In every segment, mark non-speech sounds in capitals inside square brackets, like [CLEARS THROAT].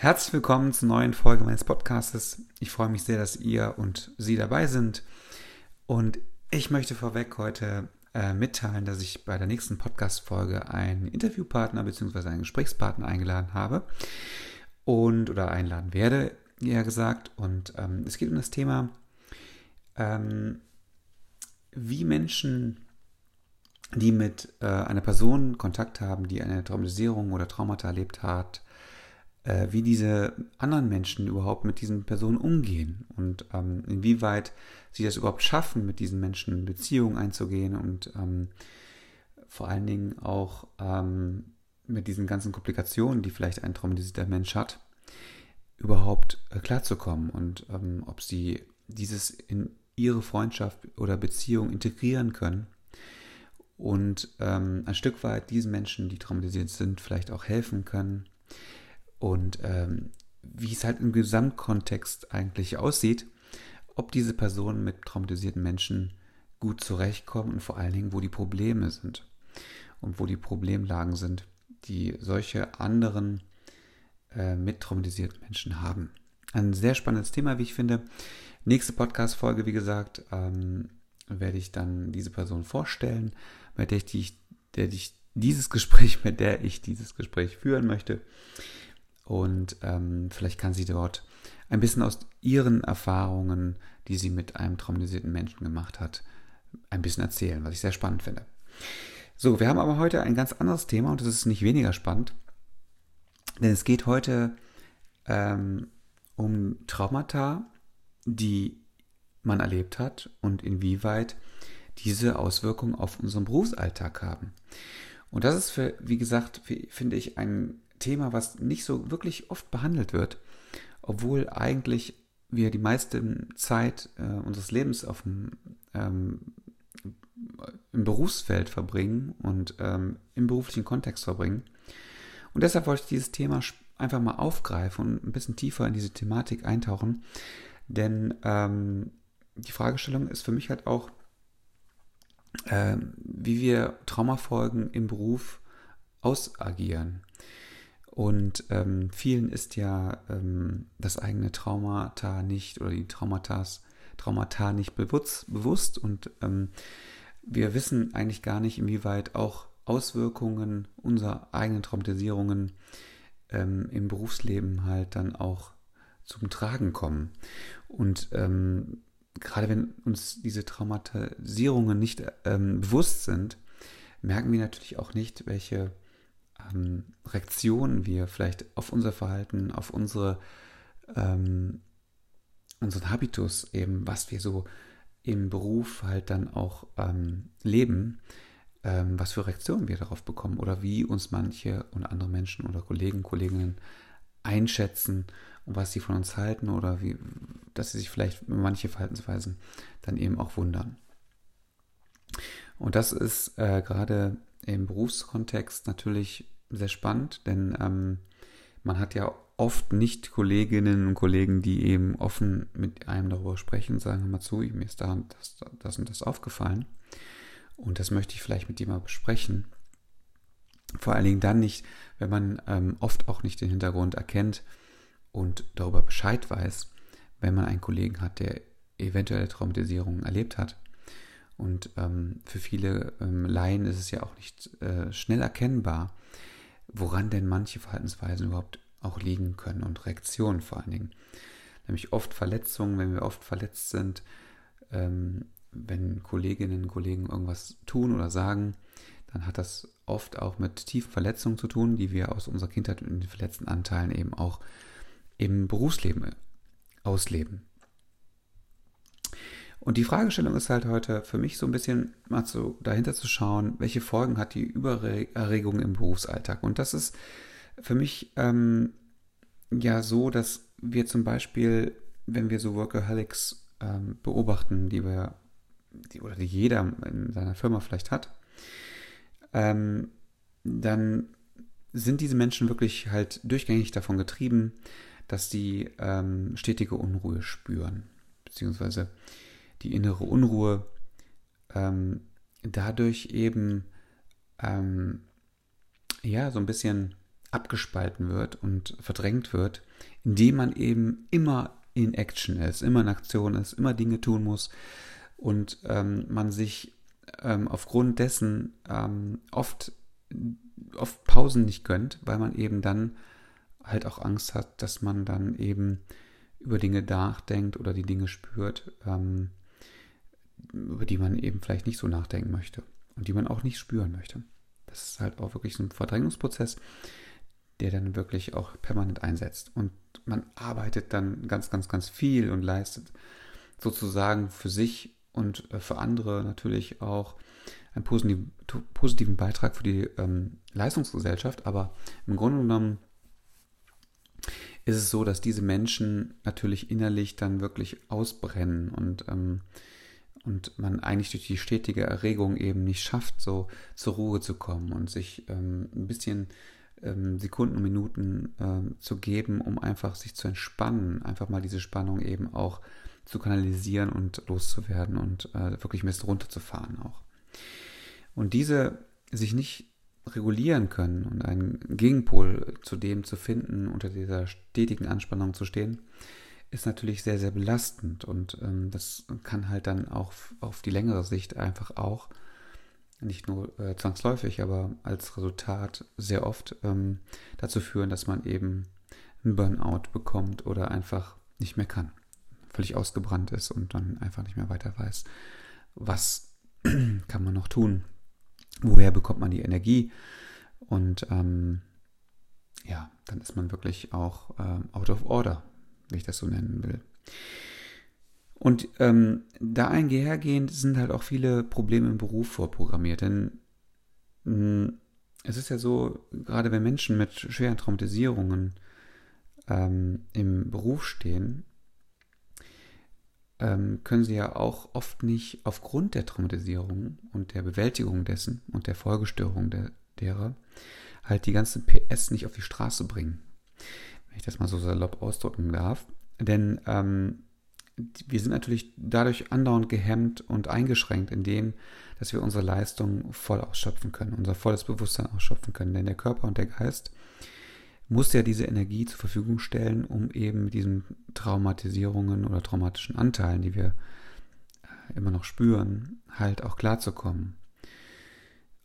Herzlich willkommen zur neuen Folge meines Podcastes. Ich freue mich sehr, dass ihr und Sie dabei sind. Und ich möchte vorweg heute äh, mitteilen, dass ich bei der nächsten Podcast-Folge einen Interviewpartner bzw. einen Gesprächspartner eingeladen habe und oder einladen werde, eher gesagt. Und ähm, es geht um das Thema, ähm, wie Menschen, die mit äh, einer Person Kontakt haben, die eine Traumatisierung oder Traumata erlebt hat, äh, wie diese anderen Menschen überhaupt mit diesen Personen umgehen und ähm, inwieweit sie das überhaupt schaffen, mit diesen Menschen Beziehungen einzugehen und ähm, vor allen Dingen auch ähm, mit diesen ganzen Komplikationen, die vielleicht ein traumatisierter Mensch hat, überhaupt äh, klarzukommen und ähm, ob sie dieses in ihre Freundschaft oder Beziehung integrieren können und ähm, ein Stück weit diesen Menschen, die traumatisiert sind, vielleicht auch helfen können und ähm, wie es halt im Gesamtkontext eigentlich aussieht, ob diese Personen mit traumatisierten Menschen gut zurechtkommen und vor allen Dingen, wo die Probleme sind und wo die Problemlagen sind, die solche anderen äh, mit traumatisierten Menschen haben. Ein sehr spannendes Thema, wie ich finde. Nächste Podcast-Folge, wie gesagt, ähm, werde ich dann diese Person vorstellen, mit der ich, die, der ich dieses Gespräch, [LAUGHS] mit der ich dieses Gespräch führen möchte. Und ähm, vielleicht kann sie dort ein bisschen aus ihren Erfahrungen, die sie mit einem traumatisierten Menschen gemacht hat, ein bisschen erzählen, was ich sehr spannend finde. So, wir haben aber heute ein ganz anderes Thema und das ist nicht weniger spannend, denn es geht heute ähm, um Traumata, die man erlebt hat und inwieweit diese Auswirkungen auf unseren Berufsalltag haben. Und das ist für, wie gesagt, finde ich ein Thema, was nicht so wirklich oft behandelt wird, obwohl eigentlich wir die meiste Zeit äh, unseres Lebens auf dem, ähm, im Berufsfeld verbringen und ähm, im beruflichen Kontext verbringen. Und deshalb wollte ich dieses Thema einfach mal aufgreifen und ein bisschen tiefer in diese Thematik eintauchen. Denn ähm, die Fragestellung ist für mich halt auch, äh, wie wir Traumafolgen im Beruf ausagieren. Und ähm, vielen ist ja ähm, das eigene Traumata nicht oder die Traumatas, Traumata nicht bewusst, bewusst und ähm, wir wissen eigentlich gar nicht, inwieweit auch Auswirkungen unserer eigenen Traumatisierungen ähm, im Berufsleben halt dann auch zum Tragen kommen. Und ähm, gerade wenn uns diese Traumatisierungen nicht ähm, bewusst sind, merken wir natürlich auch nicht, welche ähm, Reaktionen wir vielleicht auf unser Verhalten, auf unsere, ähm, unseren Habitus eben, was wir so im Beruf halt dann auch ähm, leben, ähm, was für Reaktionen wir darauf bekommen oder wie uns manche und andere Menschen oder Kollegen, Kolleginnen einschätzen und was sie von uns halten oder wie, dass sie sich vielleicht manche Verhaltensweisen dann eben auch wundern. Und das ist äh, gerade im Berufskontext natürlich sehr spannend, denn ähm, man hat ja oft nicht Kolleginnen und Kollegen, die eben offen mit einem darüber sprechen und sagen, hör mal zu, mir ist da das, das und das aufgefallen. Und das möchte ich vielleicht mit dir mal besprechen. Vor allen Dingen dann nicht, wenn man ähm, oft auch nicht den Hintergrund erkennt und darüber Bescheid weiß, wenn man einen Kollegen hat, der eventuelle Traumatisierung erlebt hat. Und ähm, für viele ähm, Laien ist es ja auch nicht äh, schnell erkennbar, woran denn manche Verhaltensweisen überhaupt auch liegen können und Reaktionen vor allen Dingen. Nämlich oft Verletzungen, wenn wir oft verletzt sind, ähm, wenn Kolleginnen und Kollegen irgendwas tun oder sagen, dann hat das oft auch mit tiefen Verletzungen zu tun, die wir aus unserer Kindheit und den verletzten Anteilen eben auch im Berufsleben ausleben. Und die Fragestellung ist halt heute für mich so ein bisschen mal so dahinter zu schauen, welche Folgen hat die Übererregung im Berufsalltag. Und das ist für mich ähm, ja so, dass wir zum Beispiel, wenn wir so Workaholics ähm, beobachten, die wir, die, oder die jeder in seiner Firma vielleicht hat, ähm, dann sind diese Menschen wirklich halt durchgängig davon getrieben, dass sie ähm, stetige Unruhe spüren, beziehungsweise die innere Unruhe ähm, dadurch eben ähm, ja so ein bisschen abgespalten wird und verdrängt wird, indem man eben immer in Action ist, immer in Aktion ist, immer Dinge tun muss und ähm, man sich ähm, aufgrund dessen ähm, oft, oft Pausen nicht gönnt, weil man eben dann halt auch Angst hat, dass man dann eben über Dinge nachdenkt oder die Dinge spürt, ähm, über die man eben vielleicht nicht so nachdenken möchte und die man auch nicht spüren möchte. Das ist halt auch wirklich so ein Verdrängungsprozess, der dann wirklich auch permanent einsetzt. Und man arbeitet dann ganz, ganz, ganz viel und leistet sozusagen für sich und äh, für andere natürlich auch einen positiven, Beitrag für die ähm, Leistungsgesellschaft. Aber im Grunde genommen ist es so, dass diese Menschen natürlich innerlich dann wirklich ausbrennen und, ähm, und man eigentlich durch die stetige Erregung eben nicht schafft, so zur Ruhe zu kommen und sich ähm, ein bisschen ähm, Sekunden und Minuten ähm, zu geben, um einfach sich zu entspannen, einfach mal diese Spannung eben auch zu kanalisieren und loszuwerden und äh, wirklich ein bisschen runterzufahren auch. Und diese sich nicht regulieren können und einen Gegenpol zu dem zu finden, unter dieser stetigen Anspannung zu stehen, ist natürlich sehr, sehr belastend und ähm, das kann halt dann auch auf die längere Sicht einfach auch nicht nur äh, zwangsläufig, aber als Resultat sehr oft ähm, dazu führen, dass man eben einen Burnout bekommt oder einfach nicht mehr kann, völlig ausgebrannt ist und dann einfach nicht mehr weiter weiß, was [CLEARS THROAT] kann man noch tun, woher bekommt man die Energie? Und ähm, ja, dann ist man wirklich auch ähm, out of order, wie ich das so nennen will. Und ähm, da einhergehend sind halt auch viele Probleme im Beruf vorprogrammiert. Denn mh, hm, es ist ja so, gerade wenn Menschen mit schweren Traumatisierungen ähm, im Beruf stehen, ähm, können sie ja auch oft nicht aufgrund der Traumatisierung und der Bewältigung dessen und der Folgestörung der, derer halt die ganzen PS nicht auf die Straße bringen. Wenn ich das mal so salopp ausdrücken darf. Denn ähm, wir sind natürlich dadurch andauernd gehemmt und eingeschränkt in dem, dass wir unsere Leistung voll ausschöpfen können, unser volles Bewusstsein ausschöpfen können. Denn der Körper und der Geist muss ja diese Energie zur Verfügung stellen, um eben mit diesen Traumatisierungen oder traumatischen Anteilen, die wir äh, immer noch spüren, halt auch klarzukommen.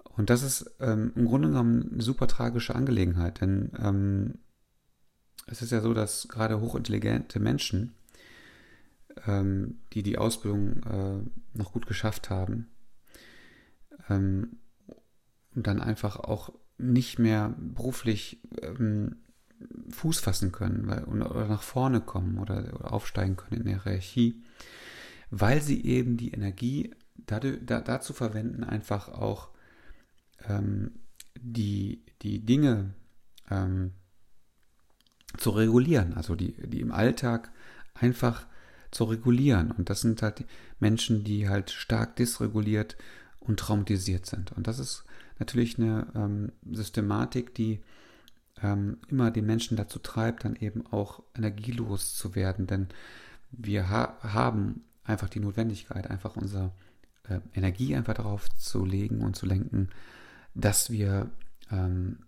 Und das ist ähm, im Grunde genommen eine super tragische Angelegenheit, denn ähm, es ist ja so, dass gerade hochintelligente Menschen, ähm, die die Ausbildung äh, noch gut geschafft haben, ähm, und dann einfach auch nicht mehr beruflich ähm, Fuß fassen können weil, oder nach vorne kommen oder, oder, aufsteigen können in der Hierarchie, weil sie eben die Energie dadurch, da, dazu verwenden, einfach auch ähm, die, die Dinge ähm, zu regulieren, also die, die im Alltag einfach zu regulieren. Und das sind halt Menschen, die halt stark dysreguliert und traumatisiert sind. Und das ist natürlich eine ähm, Systematik, die ähm, immer den Menschen dazu treibt, dann eben auch energielos zu werden. Denn wir ha haben einfach die Notwendigkeit, einfach unsere äh, Energie einfach darauf zu legen und zu lenken, dass wir ähm,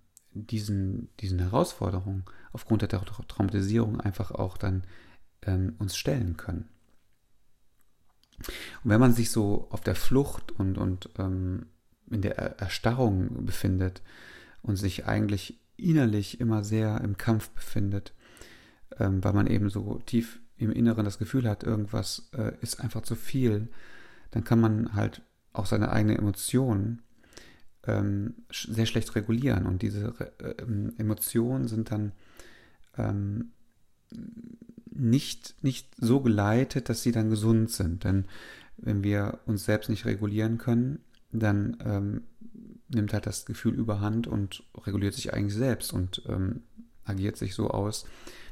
diesen, diesen Herausforderungen aufgrund der Traumatisierung einfach auch dann ähm, uns stellen können. Und wenn man sich so auf der Flucht und, und ähm, in der Erstarrung befindet und sich eigentlich innerlich immer sehr im Kampf befindet, ähm, weil man eben so tief im Inneren das Gefühl hat, irgendwas äh, ist einfach zu viel, dann kann man halt auch seine eigenen Emotionen ähm, sehr schlecht regulieren. Und diese äh, Emotionen sind dann ähm, nicht, nicht so geleitet, dass sie dann gesund sind. Denn wenn wir uns selbst nicht regulieren können, dann ähm, nimmt halt das Gefühl überhand und reguliert sich eigentlich selbst und ähm, agiert sich so aus,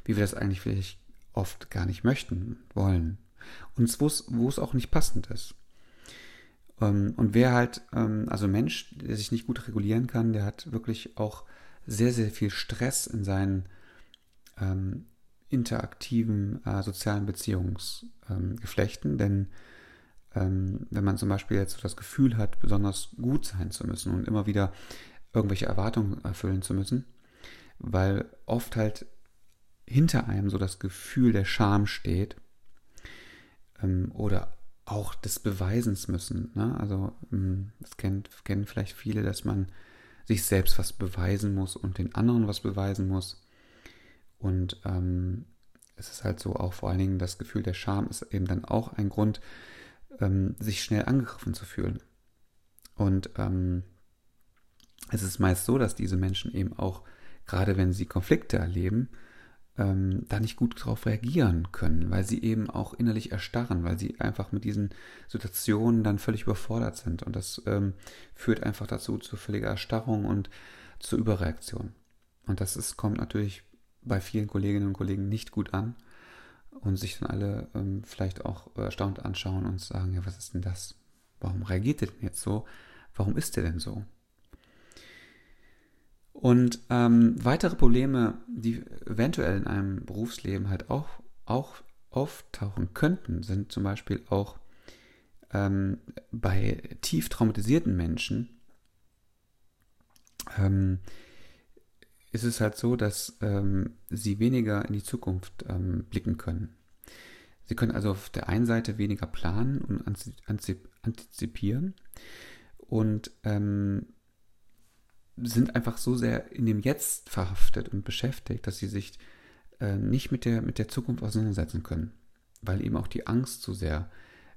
wie wir das eigentlich vielleicht oft gar nicht möchten, wollen. Und wo es auch nicht passend ist. Ähm, und wer halt, ähm, also Mensch, der sich nicht gut regulieren kann, der hat wirklich auch sehr, sehr viel Stress in seinen ähm, interaktiven äh, sozialen Beziehungsgeflechten, ähm, denn ähm, wenn man zum Beispiel jetzt so das Gefühl hat, besonders gut sein zu müssen und immer wieder irgendwelche Erwartungen erfüllen zu müssen, weil oft halt hinter einem so das Gefühl der Scham steht ähm, oder auch des Beweisens müssen. Ne? Also ähm, das kennt, kennen vielleicht viele, dass man sich selbst was beweisen muss und den anderen was beweisen muss. Und ähm, es ist halt so auch vor allen Dingen das Gefühl der Scham ist eben dann auch ein Grund, ähm, sich schnell angegriffen zu fühlen. Und ähm, es ist meist so, dass diese Menschen eben auch, gerade wenn sie Konflikte erleben, ähm, da nicht gut darauf reagieren können, weil sie eben auch innerlich erstarren, weil sie einfach mit diesen Situationen dann völlig überfordert sind. Und das ähm, führt einfach dazu zu völliger Erstarrung und zur Überreaktion. Und das ist, kommt natürlich bei vielen Kolleginnen und Kollegen nicht gut an und sich dann alle ähm, vielleicht auch erstaunt anschauen und sagen, ja, was ist denn das? Warum reagiert er denn jetzt so? Warum ist er denn so? Und ähm, weitere Probleme, die eventuell in einem Berufsleben halt auch, auch auftauchen könnten, sind zum Beispiel auch ähm, bei tief traumatisierten Menschen, ähm, ist es halt so, dass ähm, sie weniger in die Zukunft ähm, blicken können. Sie können also auf der einen Seite weniger planen und antizipieren und ähm, sind einfach so sehr in dem Jetzt verhaftet und beschäftigt, dass sie sich äh, nicht mit der, mit der Zukunft auseinandersetzen können, weil eben auch die Angst so sehr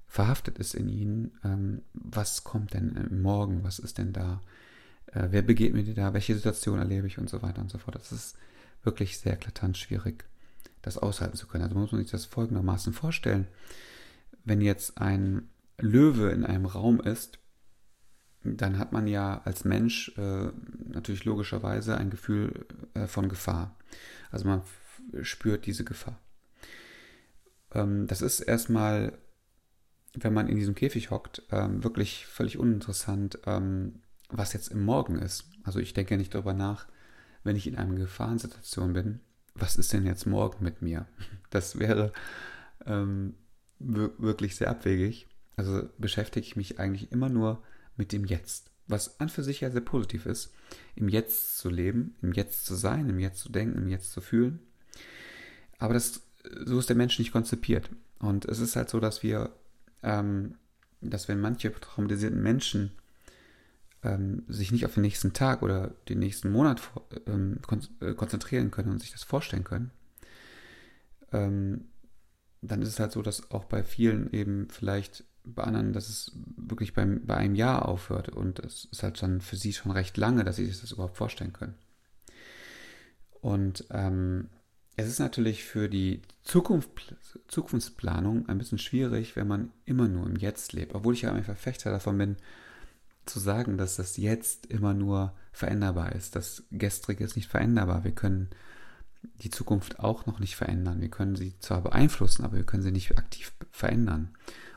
verhaftet ist in ihnen. Ähm, was kommt denn morgen? Was ist denn da? Äh, wer begegnet mir da? Welche Situation erlebe ich und so weiter und so fort. Das ist wirklich sehr eklatant schwierig, das aushalten zu können. Also muss man sich das folgendermaßen vorstellen. Wenn jetzt ein Löwe in einem Raum ist, dann hat man ja als Mensch äh, natürlich logischerweise ein Gefühl äh, von Gefahr. Also man spürt diese Gefahr. Ähm, das ist erstmal, wenn man in diesem Käfig hockt, ähm, wirklich völlig uninteressant, ähm, was jetzt im Morgen ist. Also ich denke nicht darüber nach, wenn ich in einer Gefahrensituation bin, was ist denn jetzt morgen mit mir? [LAUGHS] Das wäre ähm, wirklich sehr abwegig. Also beschäftige ich mich eigentlich immer nur mit dem Jetzt. Was an für sich ja sehr positiv ist, im Jetzt zu leben, im Jetzt zu sein, im Jetzt zu denken, im Jetzt zu fühlen. Aber das, so ist der Mensch nicht konzipiert. Und es ist halt so, dass wir, ähm, dass wenn manche traumatisierten Menschen ähm, sich nicht auf den nächsten Tag oder den nächsten Monat ähm, äh, konzentrieren können und sich das vorstellen können, ähm, dann ist es halt so, dass auch bei vielen eben vielleicht bei anderen, dass es wirklich beim, bei einem Jahr aufhört. Und es ist halt dann für sie schon recht lange, dass sie sich das überhaupt vorstellen können. Und ähm, es ist natürlich für die Zukunft, Zukunftsplanung ein bisschen schwierig, wenn man immer nur im Jetzt lebt. Obwohl ich ja ein Verfechter davon bin, zu sagen, dass das Jetzt immer nur veränderbar ist. Das Gestrige ist nicht veränderbar. Wir können die Zukunft auch noch nicht verändern. Wir können sie zwar beeinflussen, aber wir können sie nicht aktiv verändern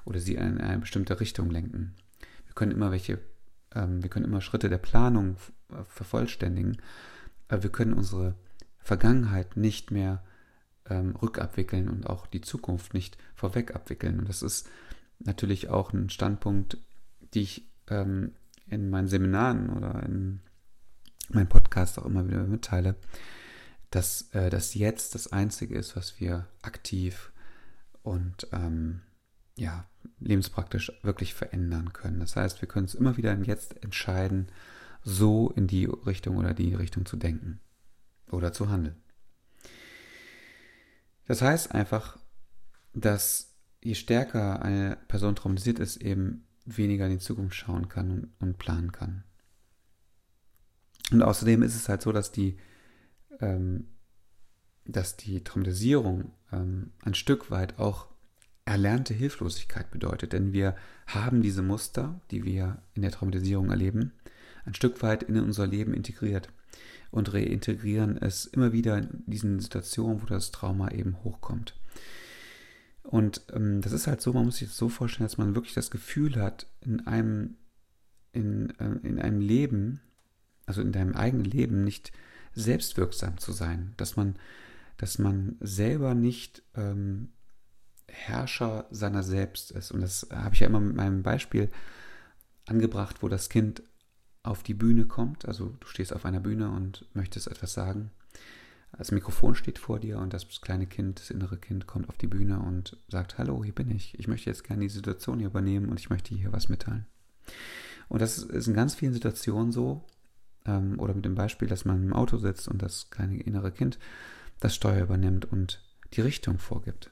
oder sie in eine bestimmte Richtung lenken. Wir können immer welche, ähm, wir können immer Schritte der Planung äh, vervollständigen, aber wir können unsere Vergangenheit nicht mehr ähm, rückabwickeln und auch die Zukunft nicht vorweg abwickeln. Und das ist natürlich auch ein Standpunkt, die ich ähm, in meinen Seminaren oder in meinem Podcast auch immer wieder mitteile, dass äh, das Jetzt das Einzige ist, was wir aktiv und ähm, ja, lebenspraktisch wirklich verändern können. Das heißt, wir können es immer wieder jetzt entscheiden, so in die Richtung oder die Richtung zu denken oder zu handeln. Das heißt einfach, dass je stärker eine Person traumatisiert ist, eben weniger in die Zukunft schauen kann und, planen kann. Und außerdem ist es halt so, dass die, ähm, dass die Traumatisierung ähm, ein Stück weit auch erlernte Hilflosigkeit bedeutet. Denn wir haben diese Muster, die wir in der Traumatisierung erleben, ein Stück weit in unser Leben integriert und reintegrieren es immer wieder in diesen Situationen, wo das Trauma eben hochkommt. Und ähm, das ist halt so, man muss sich das so vorstellen, dass man wirklich das Gefühl hat, in einem, in, äh, in einem Leben, also in deinem eigenen Leben, nicht selbstwirksam zu sein, dass man, dass man selber nicht ähm, Herrscher seiner selbst ist. Und das habe ich ja immer mit meinem Beispiel angebracht, wo das Kind auf die Bühne kommt. Also du stehst auf einer Bühne und möchtest etwas sagen. Das Mikrofon steht vor dir und das kleine Kind, das innere Kind kommt auf die Bühne und sagt, hallo, hier bin ich. Ich möchte jetzt gerne die Situation hier übernehmen und ich möchte hier was mitteilen. Und das ist in ganz vielen Situationen so, ähm, oder mit dem Beispiel, dass man im Auto sitzt und das kleine innere Kind das Steuer übernimmt und die Richtung vorgibt.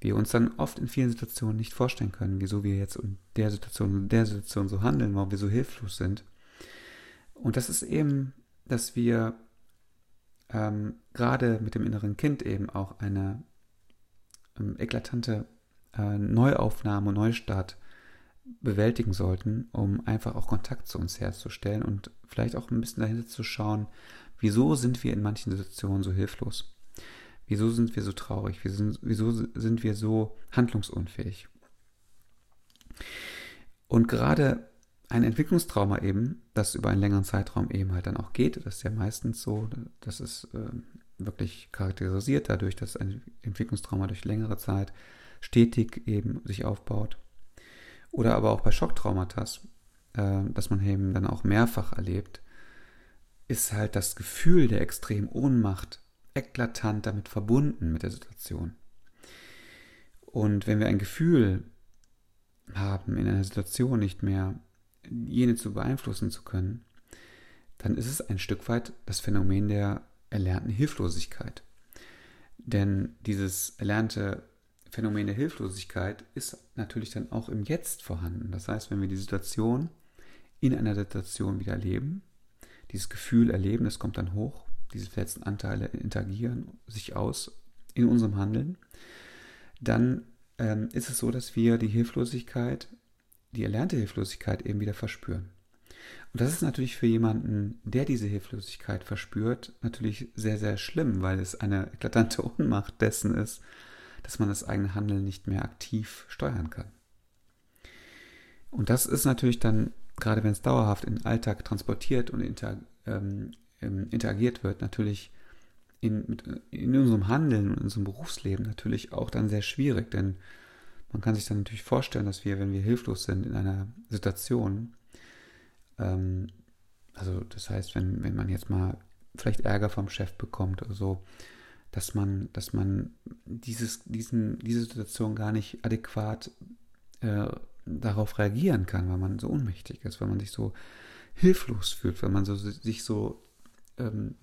Wir uns dann oft in vielen Situationen nicht vorstellen können, wieso wir jetzt in der Situation und der Situation so handeln, warum wir so hilflos sind. Und das ist eben, dass wir ähm, gerade mit dem inneren Kind eben auch eine ähm, eklatante äh, Neuaufnahme, Neustart bewältigen sollten, um einfach auch Kontakt zu uns herzustellen und vielleicht auch ein bisschen dahinter zu schauen, wieso sind wir in manchen Situationen so hilflos? Wieso sind wir so traurig? Wieso, wieso sind wir so handlungsunfähig? Und gerade ein Entwicklungstrauma eben, das über einen längeren Zeitraum eben halt dann auch geht, das ist ja meistens so, das ist äh, wirklich charakterisiert dadurch, dass ein Entwicklungstrauma durch längere Zeit stetig eben sich aufbaut. Oder aber auch bei Schocktraumata, äh, dass man eben dann auch mehrfach erlebt, ist halt das Gefühl der extremen Ohnmacht eklatant damit verbunden mit der Situation. Und wenn wir ein Gefühl haben, in einer Situation nicht mehr jene zu beeinflussen zu können, dann ist es ein Stück weit das Phänomen der erlernten Hilflosigkeit. Denn dieses erlernte Phänomen der Hilflosigkeit ist natürlich dann auch im Jetzt vorhanden. Das heißt, wenn wir die Situation in einer Situation wieder erleben, dieses Gefühl erleben, das kommt dann hoch, diese verletzten Anteile interagieren sich aus in unserem Handeln, dann ähm, ist es so, dass wir die Hilflosigkeit die erlernte Hilflosigkeit eben wieder verspüren. Und das ist natürlich für jemanden, der diese Hilflosigkeit verspürt, natürlich sehr, sehr schlimm, weil es eine eklatante [LAUGHS] Ohnmacht dessen ist, dass man das eigene Handeln nicht mehr aktiv steuern kann. Und das ist natürlich dann, gerade wenn es dauerhaft in den Alltag transportiert und inter, ähm, ähm interagiert wird, natürlich in, in unserem Handeln und in unserem Berufsleben natürlich auch dann sehr schwierig, denn man kann sich dann natürlich vorstellen, dass wir, wenn wir hilflos sind in einer Situation, ähm, also das heißt, wenn, wenn man jetzt mal vielleicht Ärger vom Chef bekommt oder so, dass man, dass man dieses, diesen, diese Situation gar nicht adäquat äh, darauf reagieren kann, weil man so ohnmächtig ist, weil man sich so hilflos fühlt, weil man so, sich so ähm,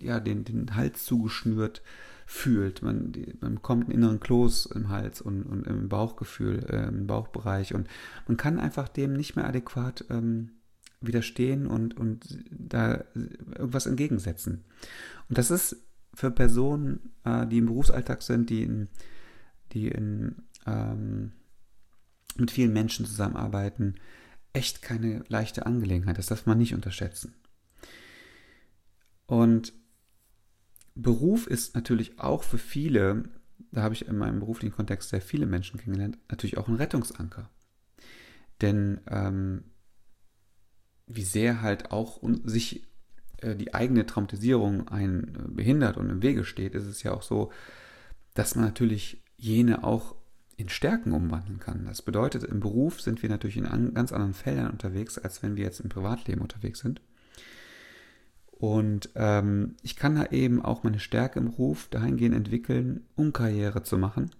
ja, den, den Hals zugeschnürt fühlt. Man, die, man bekommt einen inneren Kloß im Hals und, und im Bauchgefühl, äh, im Bauchbereich und man kann einfach dem nicht mehr adäquat ähm, widerstehen und, und da irgendwas entgegensetzen. Und das ist für Personen, äh, die im Berufsalltag sind, die in, die in ähm, mit vielen Menschen zusammenarbeiten, echt keine leichte Angelegenheit. Das darf man nicht unterschätzen. Und Beruf ist natürlich auch für viele, da habe ich in meinem beruflichen Kontext sehr viele Menschen kennengelernt, natürlich auch ein Rettungsanker. Denn ähm, wie sehr halt auch sich äh, die eigene Traumatisierung einen äh, behindert und im Wege steht, ist es ja auch so, dass man natürlich jene auch in Stärken umwandeln kann. Das bedeutet, im Beruf sind wir natürlich in an, ganz anderen Feldern unterwegs, als wenn wir jetzt im Privatleben unterwegs sind. Und ähm, ich kann da eben auch meine Stärke im Ruf dahingehend entwickeln, um Karriere zu machen,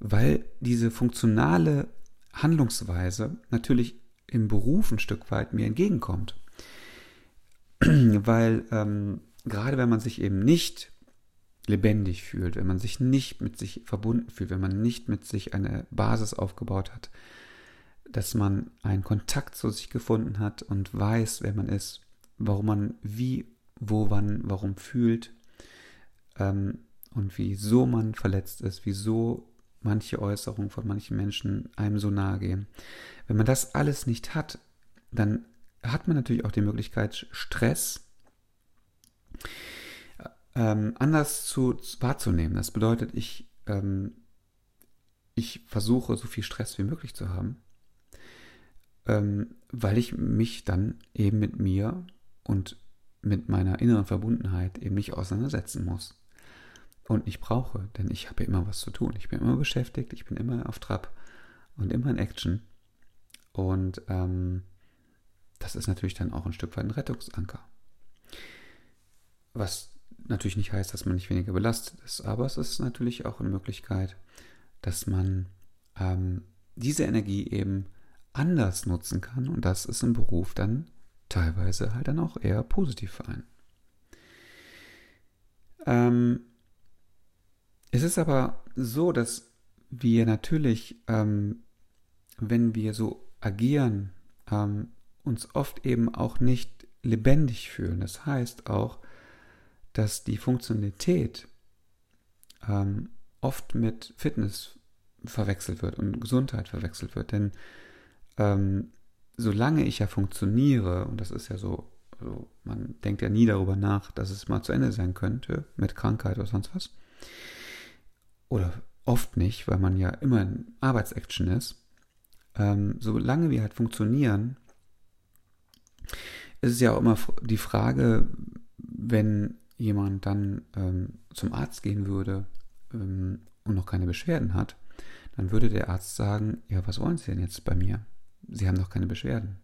weil diese funktionale Handlungsweise natürlich im Beruf ein Stück weit mir entgegenkommt. [CLEARS THROAT] weil ähm, gerade wenn man sich eben nicht lebendig fühlt, wenn man sich nicht mit sich verbunden fühlt, wenn man nicht mit sich eine Basis aufgebaut hat, dass man einen Kontakt zu sich gefunden hat und weiß, wer man ist, warum man wie, wo, wann, warum fühlt ähm, und wieso man verletzt ist, wieso manche Äußerungen von manchen Menschen einem so nahe gehen. Wenn man das alles nicht hat, dann hat man natürlich auch die Möglichkeit, Stress ähm, anders zu, wahrzunehmen. Das bedeutet, ich, ähm, ich versuche, so viel Stress wie möglich zu haben, ähm, weil ich mich dann eben mit mir und mit meiner inneren Verbundenheit eben nicht auseinandersetzen muss. Und nicht brauche, denn ich habe ja immer was zu tun. Ich bin immer beschäftigt, ich bin immer auf Trab und immer in Action. Und ähm, das ist natürlich dann auch ein Stück weit ein Rettungsanker. Was natürlich nicht heißt, dass man nicht weniger belastet ist, aber es ist natürlich auch eine Möglichkeit, dass man ähm, diese Energie eben anders nutzen kann und das ist im Beruf dann teilweise halt dann auch eher positiv für. Ähm, es ist aber so, dass wir natürlich, ähm, wenn wir so agieren, ähm, uns oft eben auch nicht lebendig fühlen. Das heißt auch, dass die Funktionalität ähm, oft mit Fitness verwechselt wird und Gesundheit verwechselt wird. Denn ähm, solange ich ja funktioniere, und das ist ja so, also man denkt ja nie darüber nach, dass es mal zu Ende sein könnte mit Krankheit oder sonst was. Oder oft nicht, weil man ja immer in Arbeitsaction ist. Ähm, solange wir halt funktionieren, ist es ja auch immer die Frage, wenn jemand dann ähm, zum Arzt gehen würde ähm, und noch keine Beschwerden hat, dann würde der Arzt sagen, ja, was wollen Sie denn jetzt bei mir? Sie haben noch keine Beschwerden.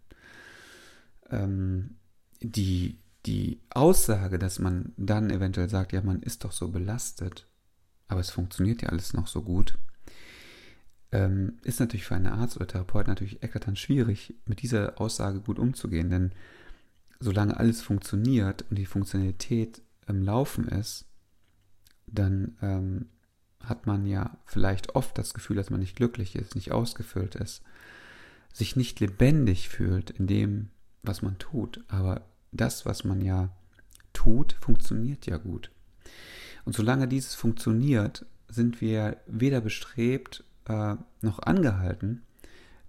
Ähm, die, die Aussage, dass man dann eventuell sagt, ja, man ist doch so belastet, aber es funktioniert ja alles noch so gut, ähm, ist natürlich für einen Arzt oder Therapeut natürlich eklatant schwierig, mit dieser Aussage gut umzugehen, denn solange alles funktioniert und die Funktionalität im Laufen ist, dann ähm, hat man ja vielleicht oft das Gefühl, dass man nicht glücklich ist, nicht ausgefüllt ist, sich nicht lebendig fühlt in dem, was man tut. Aber das, was man ja tut, funktioniert ja gut. Und solange dieses funktioniert, sind wir weder bestrebt äh, noch angehalten,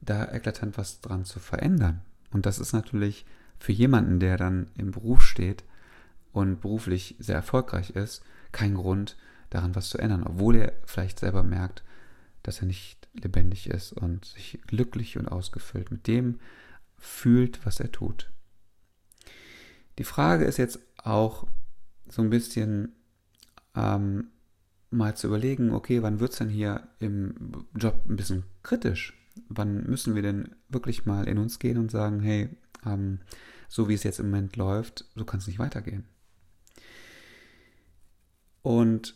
da eklatant was dran zu verändern. Und das ist natürlich für jemanden, der dann im Beruf steht und beruflich sehr erfolgreich ist, kein Grund, daran was zu ändern, obwohl er vielleicht selber merkt, dass er nicht lebendig ist und sich glücklich und ausgefüllt mit dem fühlt, was er tut. Die Frage ist jetzt auch so ein bisschen ähm, mal zu überlegen, okay, wann wird es denn hier im Job ein bisschen kritisch? Wann müssen wir denn wirklich mal in uns gehen und sagen, hey, ähm, so wie es jetzt im Moment läuft, so kann es nicht weitergehen. Und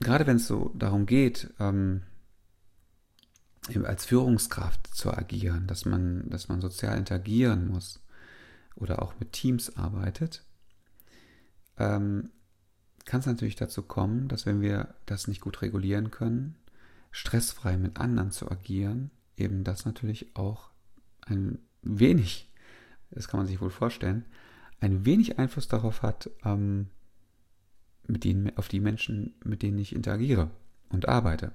gerade wenn es so darum geht, ähm, als Führungskraft zu agieren, dass man, dass man sozial interagieren muss oder auch mit Teams arbeitet, ähm, kann es natürlich dazu kommen, dass wenn wir das nicht gut regulieren können, stressfrei mit anderen zu agieren, eben das natürlich auch ein wenig, das kann man sich wohl vorstellen, ein wenig Einfluss darauf hat, ähm, mit denen, auf die Menschen, mit denen ich interagiere und arbeite.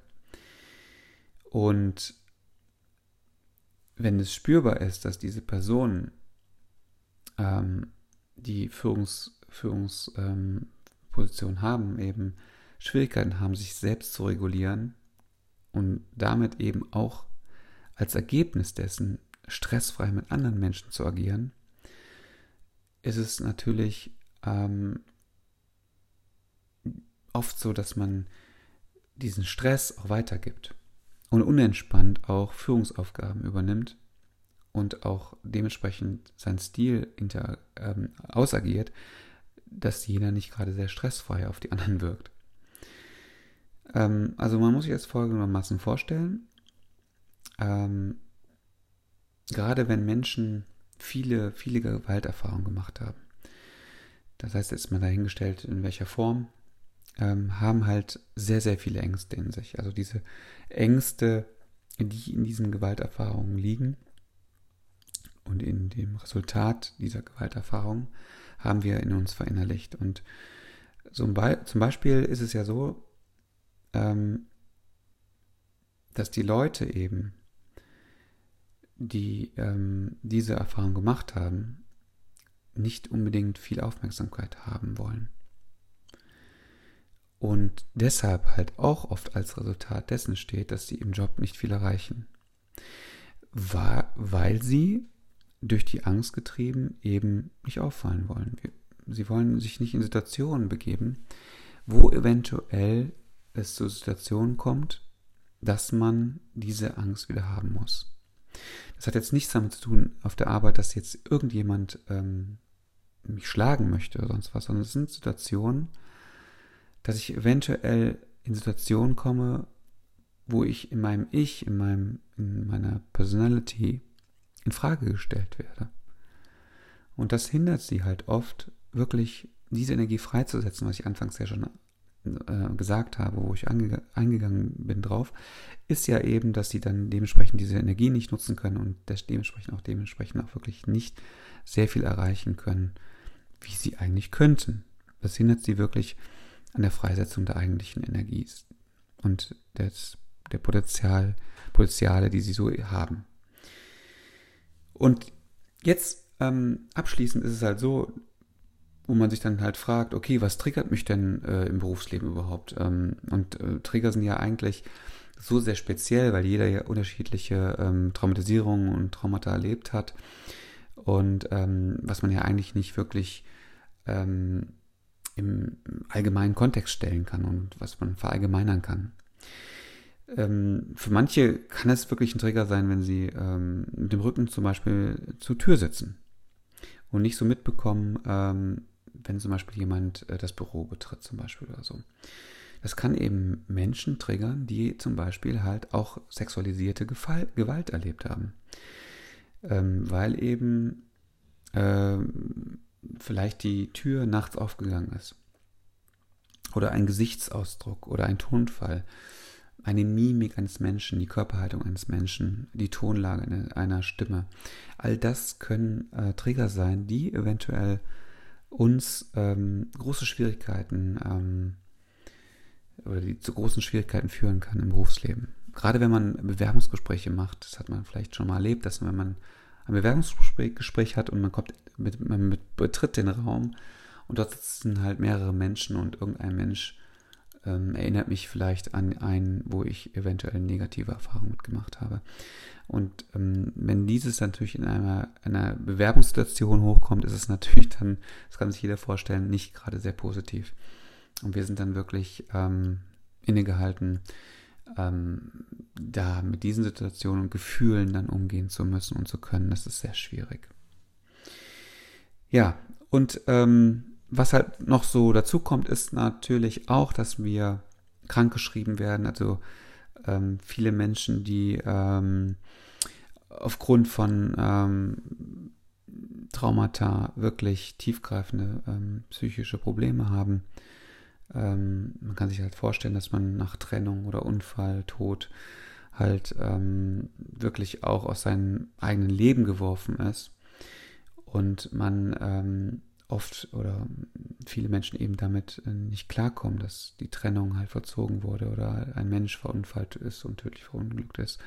Und wenn es spürbar ist, dass diese Personen ähm, die Führungs, Führungsposition ähm, haben, eben Schwierigkeiten haben, sich selbst zu regulieren und damit eben auch als Ergebnis dessen stressfrei mit anderen Menschen zu agieren, ist es natürlich ähm, oft so, dass man diesen Stress auch weitergibt und unentspannt auch Führungsaufgaben übernimmt und auch dementsprechend seinen Stil inter, ähm, ausagiert, dass jener nicht gerade sehr stressfrei auf die anderen wirkt. Ähm, also man muss sich das folgendermaßen vorstellen. Ähm, gerade wenn Menschen viele, viele Gewalterfahrungen gemacht haben, das heißt, jetzt mal dahingestellt, in welcher Form, ähm, haben halt sehr, sehr viele Ängste in sich. Also diese Ängste, die in diesen Gewalterfahrungen liegen und in dem Resultat dieser Gewalterfahrung haben wir in uns verinnerlicht. Und zum Beispiel ist es ja so, ähm, dass die Leute eben, die ähm, diese Erfahrung gemacht haben, nicht unbedingt viel Aufmerksamkeit haben wollen und deshalb halt auch oft als Resultat dessen steht, dass sie im Job nicht viel erreichen. War, weil sie durch die Angst getrieben eben nicht auffallen wollen. Sie wollen sich nicht in Situationen begeben, wo eventuell es zu Situationen kommt, dass man diese Angst wieder haben muss. Das hat jetzt nichts damit zu tun auf der Arbeit, dass jetzt irgendjemand ähm, mich schlagen möchte oder sonst was, sondern es sind Situationen, dass ich eventuell in Situationen komme, wo ich in meinem Ich, in meinem, in meiner Personality in Frage gestellt werde. Und das hindert sie halt oft, wirklich diese Energie freizusetzen, was ich anfangs ja schon äh, gesagt habe, wo ich eingegangen bin drauf, ist ja eben, dass sie dann dementsprechend diese Energie nicht nutzen können und dementsprechend auch dementsprechend auch wirklich nicht sehr viel erreichen können, wie sie eigentlich könnten. Das hindert sie wirklich an der Freisetzung der eigentlichen Energie und des, der Potenzial, Potenziale, die sie so haben. Und jetzt ähm, abschließend ist es halt so, wo man sich dann halt fragt, okay, was triggert mich denn äh, im Berufsleben überhaupt? Ähm, und äh, Trigger sind ja eigentlich so sehr speziell, weil jeder ja unterschiedliche ähm, Traumatisierungen und Traumata erlebt hat und ähm, was man ja eigentlich nicht wirklich ähm, im allgemeinen Kontext stellen kann und was man verallgemeinern kann. Ähm, für manche kann es wirklich ein Trigger sein, wenn sie ähm, mit dem Rücken zum Beispiel zur Tür sitzen und nicht so mitbekommen, ähm, wenn zum Beispiel jemand äh, das Büro betritt zum Beispiel oder so. Das kann eben Menschen triggern, die zum Beispiel halt auch sexualisierte Gefall, Gewalt erlebt haben. Ähm, weil eben äh, vielleicht die Tür nachts aufgegangen ist. Oder ein Gesichtsausdruck oder ein Tonfall, eine Mimik eines Menschen, die Körperhaltung eines Menschen, die Tonlage einer Stimme. All das können äh, Trigger sein, die eventuell uns ähm, große Schwierigkeiten ähm, oder die zu großen Schwierigkeiten führen kann im Berufsleben. Gerade wenn man Bewerbungsgespräche macht, das hat man vielleicht schon mal erlebt, dass wenn man ein Bewerbungsgespräch hat und man kommt mit, man betritt den Raum und dort sitzen halt mehrere Menschen und irgendein Mensch ähm, erinnert mich vielleicht an einen, wo ich eventuell negative Erfahrungen mitgemacht habe. Und ähm, wenn dieses natürlich in einer, einer Bewerbungssituation hochkommt, ist es natürlich dann, das kann sich jeder vorstellen, nicht gerade sehr positiv. Und wir sind dann wirklich ähm, innegehalten, ähm, da mit diesen Situationen und Gefühlen dann umgehen zu müssen und zu können. Das ist sehr schwierig. Ja, und ähm, was halt noch so dazu kommt, ist natürlich auch, dass wir krankgeschrieben werden. Also ähm, viele Menschen, die ähm, aufgrund von ähm, Traumata wirklich tiefgreifende ähm, psychische Probleme haben. Ähm, man kann sich halt vorstellen, dass man nach Trennung oder Unfall, Tod halt ähm, wirklich auch aus seinem eigenen Leben geworfen ist und man oft oder viele Menschen eben damit äh, nicht klarkommen, dass die Trennung halt verzogen wurde oder ein Mensch verunfallt ist und tödlich verunglückt ist.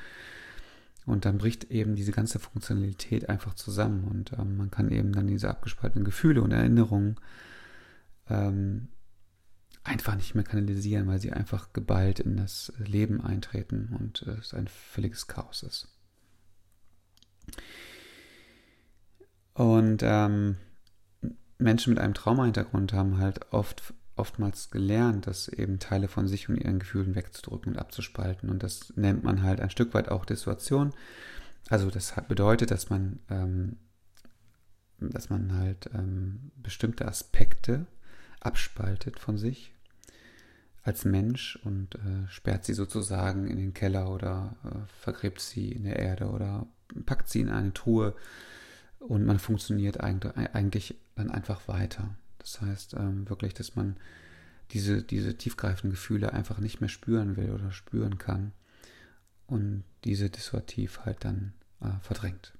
Und dann bricht eben diese ganze Funktionalität einfach zusammen und ähm, man kann eben dann diese abgespaltenen Gefühle und Erinnerungen ähm, einfach nicht mehr kanalisieren, weil sie einfach geballt in das Leben eintreten und äh, es ein völliges Chaos ist. Und ähm, Menschen mit einem Traumahintergrund haben halt oft oftmals gelernt, dass eben Teile von sich und ihren Gefühlen wegzudrücken und abzuspalten. Und das nennt man halt ein Stück weit auch Dissuation. Also das bedeutet, dass man, ähm, dass man halt ähm, bestimmte Aspekte abspaltet von sich als Mensch und äh, sperrt sie sozusagen in den Keller oder äh, vergräbt sie in der Erde oder packt sie in eine Truhe und man funktioniert eigentlich dann einfach weiter. Das heißt ähm, wirklich, dass man diese, diese tiefgreifenden Gefühle einfach nicht mehr spüren will oder spüren kann und diese dissuativ halt dann äh, verdrängt.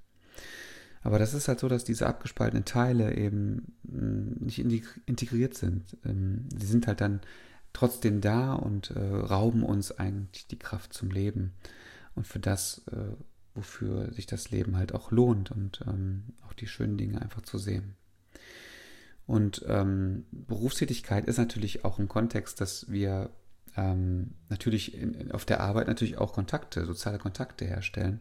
Aber das ist halt so, dass diese abgespaltenen Teile eben mm, nicht integriert sind. Ähm, sie sind halt dann trotzdem da und äh, rauben uns eigentlich die Kraft zum Leben und für das, äh, wofür sich das Leben halt auch lohnt und ähm, auch die schönen Dinge einfach zu sehen. Und ähm, Berufstätigkeit ist natürlich auch ein Kontext, dass wir ähm, natürlich in, auf der Arbeit natürlich auch Kontakte, soziale Kontakte herstellen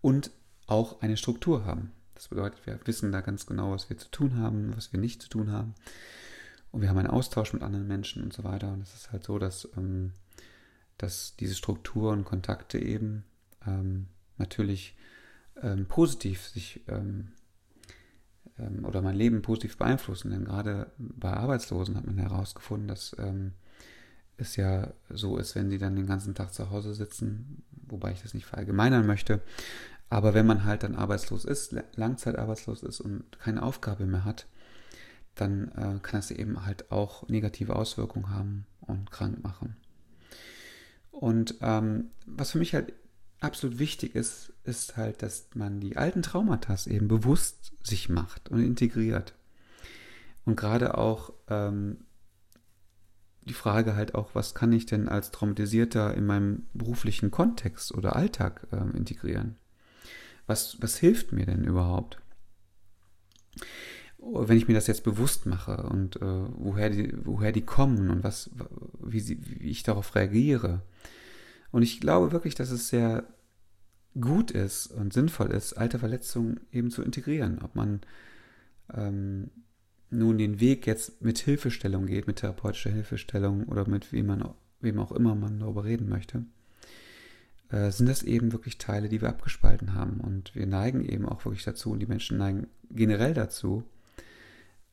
und auch eine Struktur haben. Das bedeutet, wir wissen da ganz genau, was wir zu tun haben, was wir nicht zu tun haben. Und wir haben einen Austausch mit anderen Menschen und so weiter. Und es ist halt so, dass, ähm, dass diese Struktur und Kontakte eben ähm, natürlich ähm, positiv sich ähm, ähm, oder mein Leben positiv beeinflussen. Denn gerade bei Arbeitslosen hat man herausgefunden, dass ähm, es ja so ist, wenn sie dann den ganzen Tag zu Hause sitzen, wobei ich das nicht verallgemeinern möchte. Aber wenn man halt dann arbeitslos ist, langzeitarbeitslos ist und keine Aufgabe mehr hat, dann äh, kann das eben halt auch negative Auswirkungen haben und krank machen. Und ähm, was für mich halt absolut wichtig ist, ist halt, dass man die alten Traumata eben bewusst sich macht und integriert. Und gerade auch ähm, die Frage halt auch, was kann ich denn als Traumatisierter in meinem beruflichen Kontext oder Alltag äh, integrieren? Was, was hilft mir denn überhaupt? Wenn ich mir das jetzt bewusst mache und äh, woher, die, woher die kommen und was, wie, sie, wie ich darauf reagiere. Und ich glaube wirklich, dass es sehr gut ist und sinnvoll ist, alte Verletzungen eben zu integrieren. Ob man ähm, nun den Weg jetzt mit Hilfestellung geht, mit therapeutischer Hilfestellung oder mit wem, man, wem auch immer man darüber reden möchte, äh, sind das eben wirklich Teile, die wir abgespalten haben. Und wir neigen eben auch wirklich dazu, und die Menschen neigen generell dazu,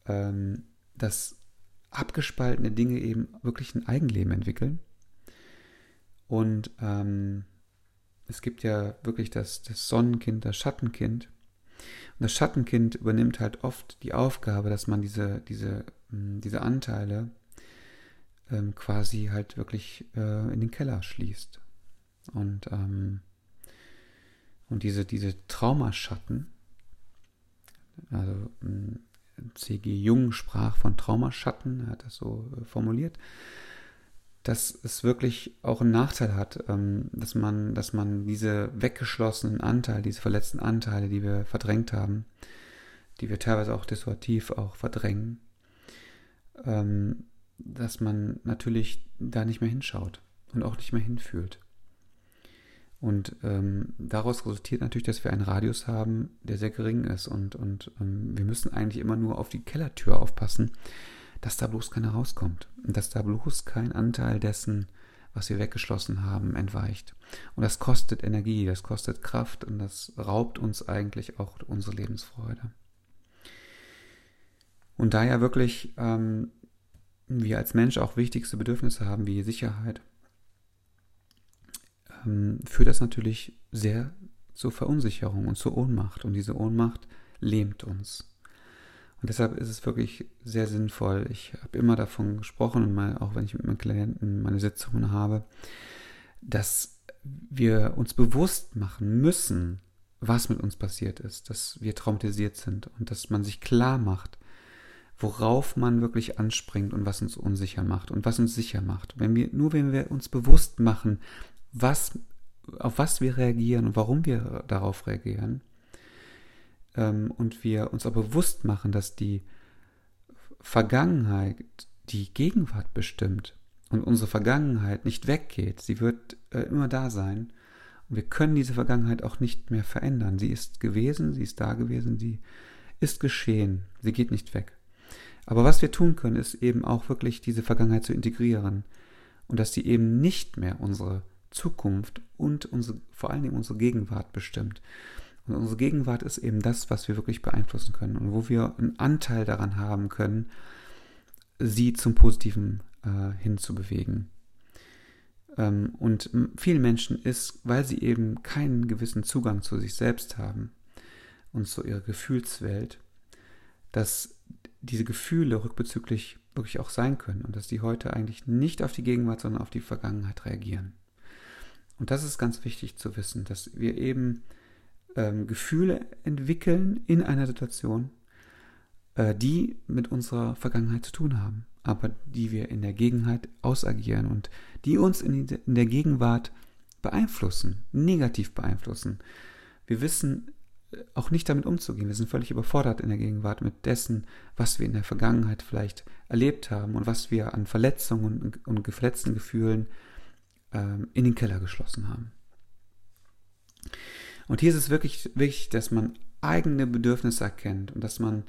ähm, dass abgespaltene Dinge eben wirklich ein Eigenleben entwickeln. Und ähm, es gibt ja wirklich das, das Sonnenkind, das Schattenkind. Und das Schattenkind übernimmt halt oft die Aufgabe, dass man diese, diese, hm, diese Anteile ähm, quasi halt wirklich äh, in den Keller schließt. Und, ähm, und diese, diese Traumaschatten, also hm, C.G. Jung sprach von Traumaschatten, er hat das so äh, formuliert, dass es wirklich auch einen Nachteil hat, ähm, dass man, dass man diese weggeschlossenen Anteile, diese verletzten Anteile, die wir verdrängt haben, die wir teilweise auch dissuativ auch verdrängen, ähm, dass man natürlich da nicht mehr hinschaut und auch nicht mehr hinfühlt. Und ähm, daraus resultiert natürlich, dass wir einen Radius haben, der sehr gering ist. Und, und ähm, wir müssen eigentlich immer nur auf die Kellertür aufpassen, dass da bloß keiner rauskommt. Und dass da bloß kein Anteil dessen, was wir weggeschlossen haben, entweicht. Und das kostet Energie, das kostet Kraft und das raubt uns eigentlich auch unsere Lebensfreude. Und da ja wirklich ähm, wir als Mensch auch wichtigste Bedürfnisse haben wie Sicherheit, ähm, führt das natürlich sehr zur Verunsicherung und zur Ohnmacht. Und diese Ohnmacht lähmt uns. Und deshalb ist es wirklich sehr sinnvoll. Ich habe immer davon gesprochen, und mal, auch wenn ich mit meinen Klienten meine Sitzungen habe, dass wir uns bewusst machen müssen, was mit uns passiert ist, dass wir traumatisiert sind und dass man sich klar macht, worauf man wirklich anspringt und was uns unsicher macht und was uns sicher macht. Wenn wir, nur wenn wir uns bewusst machen, was, auf was wir reagieren und warum wir darauf reagieren, ähm, und wir uns auch bewusst machen, dass die Vergangenheit die Gegenwart bestimmt und unsere Vergangenheit nicht weggeht, sie wird äh, immer da sein. Und wir können diese Vergangenheit auch nicht mehr verändern. Sie ist gewesen, sie ist da gewesen, sie ist geschehen, sie geht nicht weg. Aber was wir tun können, ist eben auch wirklich diese Vergangenheit zu integrieren und dass sie eben nicht mehr unsere Zukunft und unsere, vor allen Dingen unsere Gegenwart bestimmt. Und unsere Gegenwart ist eben das, was wir wirklich beeinflussen können und wo wir einen Anteil daran haben können, sie zum Positiven äh, hinzubewegen. Ähm, und vielen Menschen ist, weil sie eben keinen gewissen Zugang zu sich selbst haben und zu ihrer Gefühlswelt, dass diese Gefühle rückbezüglich wirklich auch sein können und dass die heute eigentlich nicht auf die Gegenwart, sondern auf die Vergangenheit reagieren. Und das ist ganz wichtig zu wissen, dass wir eben ähm, Gefühle entwickeln in einer Situation, äh, die mit unserer Vergangenheit zu tun haben, aber die wir in der Gegenwart ausagieren und die uns in, in der Gegenwart beeinflussen, negativ beeinflussen. Wir wissen äh, auch nicht damit umzugehen. Wir sind völlig überfordert in der Gegenwart mit dessen, was wir in der Vergangenheit vielleicht erlebt haben und was wir an Verletzungen und, und verletzten Gefühlen ähm, in den Keller geschlossen haben. Und hier ist es wirklich wichtig, dass man eigene Bedürfnisse erkennt und dass man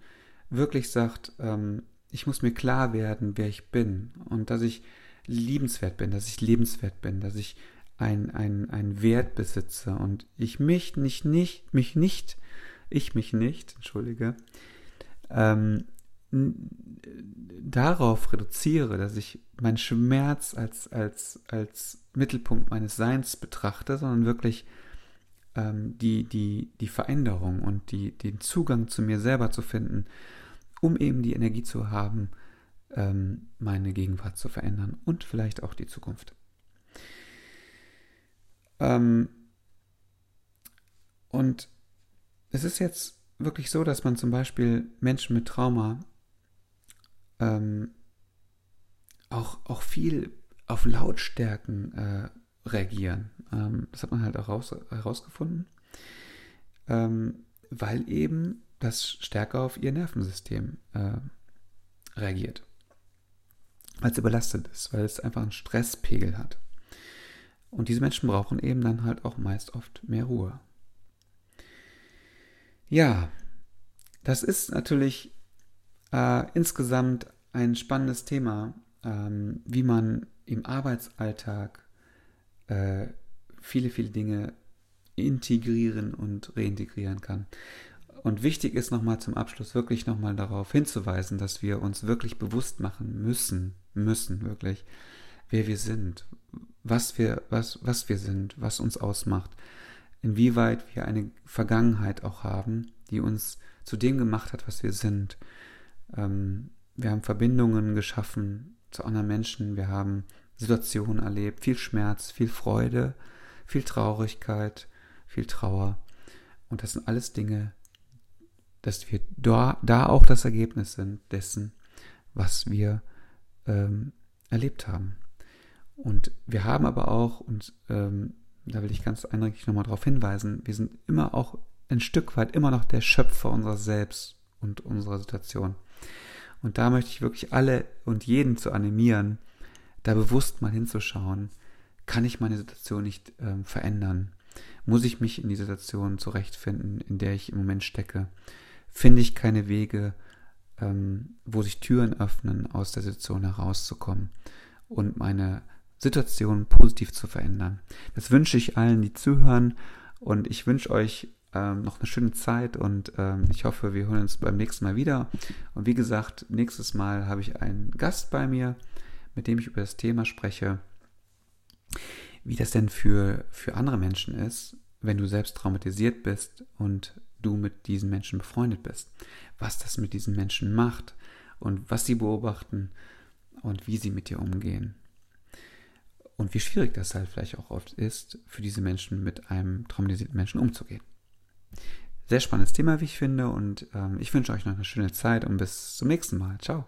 wirklich sagt, ähm, ich muss mir klar werden, wer ich bin und dass ich liebenswert bin, dass ich lebenswert bin, dass ich ein, ein, ein Wert besitze und ich mich nicht, nicht, mich nicht, ich mich nicht, entschuldige, ähm, darauf reduziere, dass ich meinen Schmerz als, als, als Mittelpunkt meines Seins betrachte, sondern wirklich ähm, die, die, die Veränderung und die, den Zugang zu mir selber zu finden, um eben die Energie zu haben, ähm, meine Gegenwart zu verändern und vielleicht auch die Zukunft. Ähm, und es ist jetzt wirklich so, dass man zum Beispiel Menschen mit Trauma ähm, auch, auch viel auf Lautstärken äh, reagieren. Ähm, das hat man halt auch raus, herausgefunden, ähm, weil eben das stärker auf ihr Nervensystem äh, reagiert. Weil es überlastet ist, weil es einfach einen Stresspegel hat. Und diese Menschen brauchen eben dann halt auch meist oft mehr Ruhe. Ja, das ist natürlich äh, insgesamt ein spannendes Thema, ähm, wie man im Arbeitsalltag äh, viele, viele Dinge integrieren und reintegrieren kann. Und wichtig ist nochmal zum Abschluss wirklich nochmal darauf hinzuweisen, dass wir uns wirklich bewusst machen müssen, müssen wirklich, wer wir sind, was wir, was, was wir sind, was uns ausmacht, inwieweit wir eine Vergangenheit auch haben, die uns zu dem gemacht hat, was wir sind. Ähm, wir haben Verbindungen geschaffen zu anderen Menschen, wir haben Situationen erlebt, viel Schmerz, viel Freude, viel Traurigkeit, viel Trauer. Und das sind alles Dinge, dass wir da, da auch das Ergebnis sind dessen, was wir ähm, erlebt haben. Und wir haben aber auch, und ähm, da will ich ganz eindringlich nochmal darauf hinweisen, wir sind immer auch ein Stück weit immer noch der Schöpfer unserer selbst und unserer Situation. Und da möchte ich wirklich alle und jeden zu animieren, da bewusst mal hinzuschauen, kann ich meine Situation nicht ähm, verändern? Muss ich mich in die Situation zurechtfinden, in der ich im Moment stecke? Finde ich keine Wege, ähm, wo sich Türen öffnen, aus der Situation herauszukommen und meine Situation positiv zu verändern? Das wünsche ich allen, die zuhören und ich wünsche euch ähm, noch eine schöne Zeit und ähm, ich hoffe, wir hören uns beim nächsten Mal wieder. Und wie gesagt, nächstes Mal habe ich einen Gast bei mir, mit dem ich über das Thema spreche, wie das denn für, für andere Menschen ist, wenn du selbst traumatisiert bist und du mit diesen Menschen befreundet bist. Was das mit diesen Menschen macht und was sie beobachten und wie sie mit dir umgehen. Und wie schwierig das halt vielleicht auch oft ist, für diese Menschen mit einem traumatisierten Menschen umzugehen. Sehr spannendes Thema, wie ich finde, und ähm, ich wünsche euch noch eine schöne Zeit und bis zum nächsten Mal. Ciao.